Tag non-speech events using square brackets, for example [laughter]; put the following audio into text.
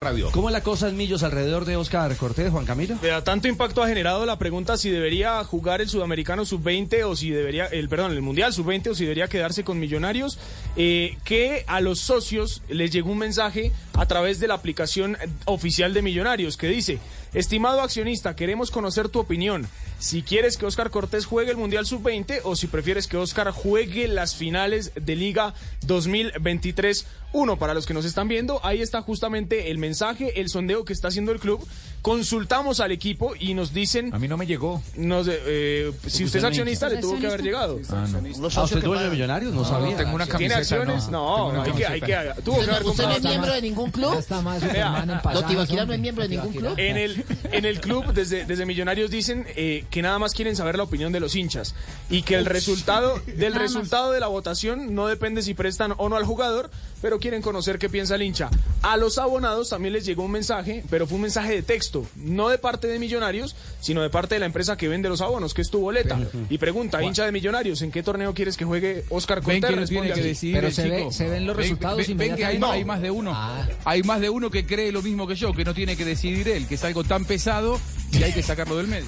Radio. ¿Cómo es la cosa en Millos alrededor de Oscar Cortés, Juan Camilo? Vea, tanto impacto ha generado la pregunta si debería jugar el sudamericano sub-20 o si debería, el perdón, el mundial sub-20 o si debería quedarse con Millonarios, eh, que a los socios les llegó un mensaje a través de la aplicación oficial de Millonarios que dice, estimado accionista, queremos conocer tu opinión. Si quieres que Oscar Cortés juegue el mundial sub-20 o si prefieres que Oscar juegue las finales de Liga 2023. Uno, para los que nos están viendo, ahí está justamente el mensaje, el sondeo que está haciendo el club. Consultamos al equipo y nos dicen. A mí no me llegó. Nos, eh, si usted es accionista, le tuvo que haber llegado. Ah, ¿usted es dueño de Millonarios? No, sabía. tengo una ¿Tiene acciones? No, una hay, que, hay que. Tuvo que haber ¿Usted no es miembro de ningún club? Está más no es miembro de ningún club. En el, en el club, desde, desde Millonarios, dicen eh, que nada más quieren saber la opinión de los hinchas y que el resultado [laughs] del resultado de la votación no depende si prestan o no al jugador, pero quieren conocer qué piensa el hincha. A los abonados también les llegó un mensaje, pero fue un mensaje de texto, no de parte de Millonarios, sino de parte de la empresa que vende los abonos, que es tu boleta. Y pregunta, hincha de Millonarios, ¿en qué torneo quieres que juegue Oscar Ven Cortés? que no Responde tiene que decidir Pero el se ve- chico. se ven los Ven- resultados ven- ven que hay, inmediatamente. hay más de uno. Ah. Hay más de uno que cree lo mismo que yo, que no tiene que decidir él, que es algo tan pesado y hay que sacarlo del medio.